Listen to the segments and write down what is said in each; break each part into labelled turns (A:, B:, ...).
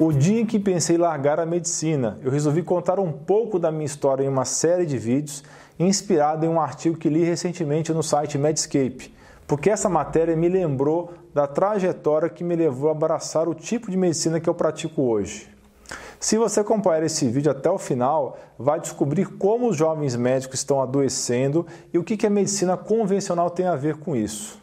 A: O dia em que pensei largar a medicina, eu resolvi contar um pouco da minha história em uma série de vídeos, inspirado em um artigo que li recentemente no site Medscape, porque essa matéria me lembrou da trajetória que me levou a abraçar o tipo de medicina que eu pratico hoje. Se você acompanhar esse vídeo até o final, vai descobrir como os jovens médicos estão adoecendo e o que a medicina convencional tem a ver com isso.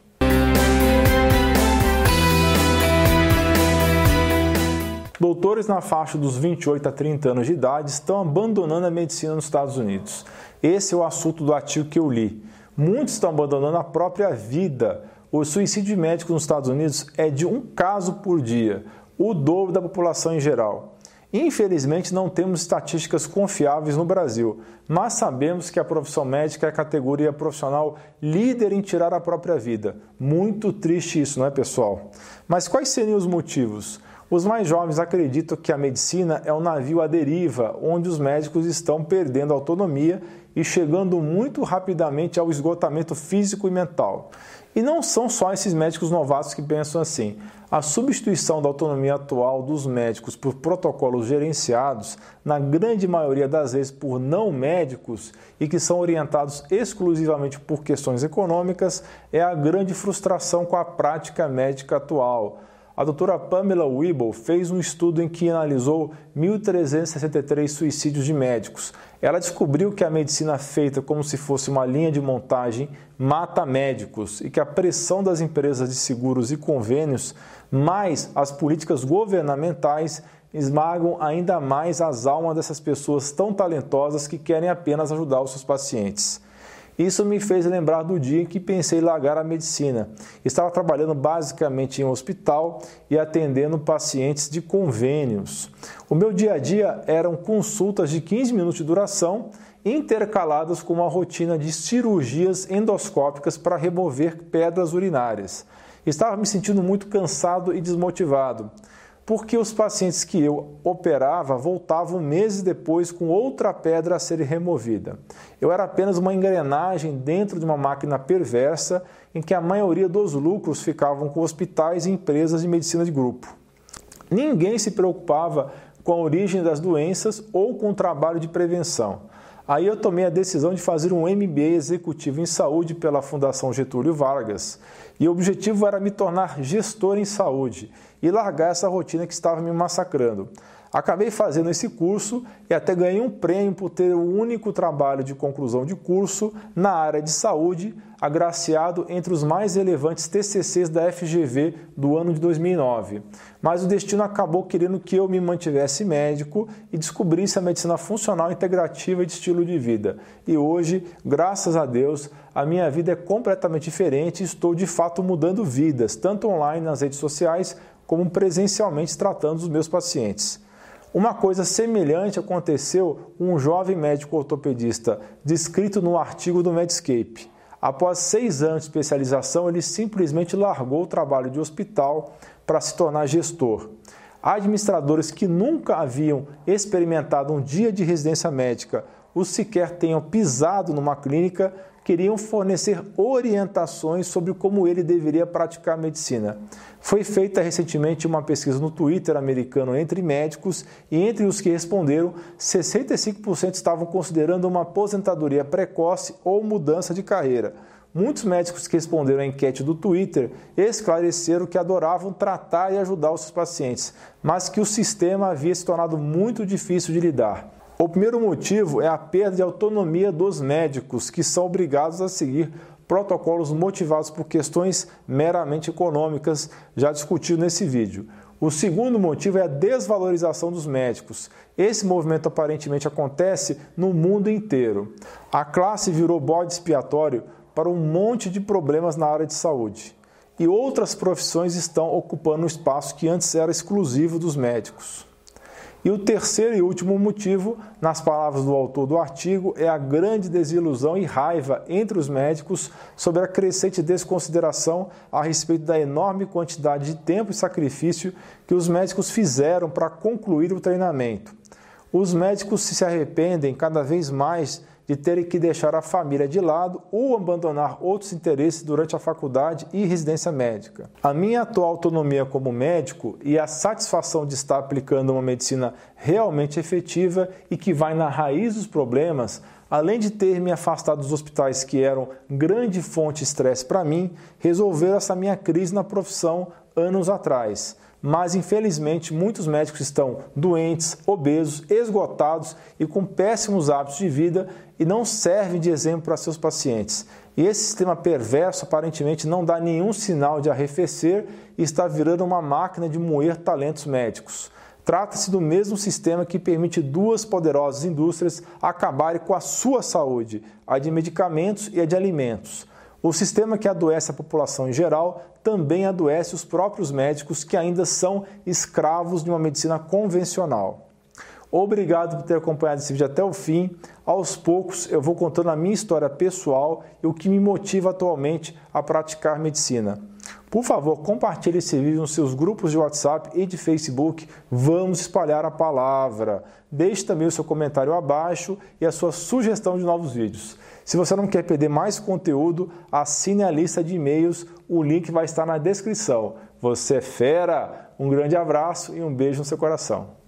A: Doutores na faixa dos 28 a 30 anos de idade estão abandonando a medicina nos Estados Unidos. Esse é o assunto do artigo que eu li. Muitos estão abandonando a própria vida. O suicídio de médicos nos Estados Unidos é de um caso por dia, o dobro da população em geral. Infelizmente, não temos estatísticas confiáveis no Brasil, mas sabemos que a profissão médica é a categoria profissional líder em tirar a própria vida. Muito triste isso, não é, pessoal? Mas quais seriam os motivos? Os mais jovens acreditam que a medicina é um navio à deriva, onde os médicos estão perdendo autonomia e chegando muito rapidamente ao esgotamento físico e mental. E não são só esses médicos novatos que pensam assim. A substituição da autonomia atual dos médicos por protocolos gerenciados, na grande maioria das vezes por não médicos e que são orientados exclusivamente por questões econômicas, é a grande frustração com a prática médica atual a doutora Pamela Weibel fez um estudo em que analisou 1.363 suicídios de médicos. Ela descobriu que a medicina feita como se fosse uma linha de montagem mata médicos e que a pressão das empresas de seguros e convênios, mais as políticas governamentais, esmagam ainda mais as almas dessas pessoas tão talentosas que querem apenas ajudar os seus pacientes. Isso me fez lembrar do dia em que pensei em largar a medicina. Estava trabalhando basicamente em um hospital e atendendo pacientes de convênios. O meu dia a dia eram consultas de 15 minutos de duração, intercaladas com uma rotina de cirurgias endoscópicas para remover pedras urinárias. Estava me sentindo muito cansado e desmotivado porque os pacientes que eu operava voltavam meses depois com outra pedra a ser removida. Eu era apenas uma engrenagem dentro de uma máquina perversa em que a maioria dos lucros ficavam com hospitais e empresas de medicina de grupo. Ninguém se preocupava com a origem das doenças ou com o trabalho de prevenção. Aí eu tomei a decisão de fazer um MBA executivo em saúde pela Fundação Getúlio Vargas. E o objetivo era me tornar gestor em saúde e largar essa rotina que estava me massacrando. Acabei fazendo esse curso e até ganhei um prêmio por ter o único trabalho de conclusão de curso na área de saúde, agraciado entre os mais relevantes TCCs da FGV do ano de 2009. Mas o destino acabou querendo que eu me mantivesse médico e descobrisse a medicina funcional integrativa e de estilo de vida. E hoje, graças a Deus, a minha vida é completamente diferente e estou de fato mudando vidas, tanto online nas redes sociais como presencialmente tratando os meus pacientes. Uma coisa semelhante aconteceu com um jovem médico ortopedista descrito no artigo do Medscape. Após seis anos de especialização, ele simplesmente largou o trabalho de hospital para se tornar gestor. Administradores que nunca haviam experimentado um dia de residência médica ou sequer tenham pisado numa clínica queriam fornecer orientações sobre como ele deveria praticar a medicina. Foi feita recentemente uma pesquisa no Twitter americano entre médicos e entre os que responderam, 65% estavam considerando uma aposentadoria precoce ou mudança de carreira. Muitos médicos que responderam à enquete do Twitter esclareceram que adoravam tratar e ajudar os seus pacientes, mas que o sistema havia se tornado muito difícil de lidar. O primeiro motivo é a perda de autonomia dos médicos, que são obrigados a seguir protocolos motivados por questões meramente econômicas, já discutido nesse vídeo. O segundo motivo é a desvalorização dos médicos. Esse movimento aparentemente acontece no mundo inteiro. A classe virou bode expiatório para um monte de problemas na área de saúde. E outras profissões estão ocupando um espaço que antes era exclusivo dos médicos. E o terceiro e último motivo, nas palavras do autor do artigo, é a grande desilusão e raiva entre os médicos sobre a crescente desconsideração a respeito da enorme quantidade de tempo e sacrifício que os médicos fizeram para concluir o treinamento. Os médicos se arrependem cada vez mais de terem que deixar a família de lado ou abandonar outros interesses durante a faculdade e residência médica. A minha atual autonomia como médico e a satisfação de estar aplicando uma medicina realmente efetiva e que vai na raiz dos problemas além de ter me afastado dos hospitais que eram grande fonte de estresse para mim, resolveram essa minha crise na profissão anos atrás. Mas infelizmente muitos médicos estão doentes, obesos, esgotados e com péssimos hábitos de vida e não servem de exemplo para seus pacientes. E esse sistema perverso aparentemente não dá nenhum sinal de arrefecer e está virando uma máquina de moer talentos médicos. Trata-se do mesmo sistema que permite duas poderosas indústrias acabarem com a sua saúde, a de medicamentos e a de alimentos. O sistema que adoece a população em geral também adoece os próprios médicos que ainda são escravos de uma medicina convencional. Obrigado por ter acompanhado esse vídeo até o fim. Aos poucos eu vou contando a minha história pessoal e o que me motiva atualmente a praticar medicina. Por favor, compartilhe esse vídeo nos seus grupos de WhatsApp e de Facebook. Vamos espalhar a palavra. Deixe também o seu comentário abaixo e a sua sugestão de novos vídeos. Se você não quer perder mais conteúdo, assine a lista de e-mails. O link vai estar na descrição. Você é fera! Um grande abraço e um beijo no seu coração.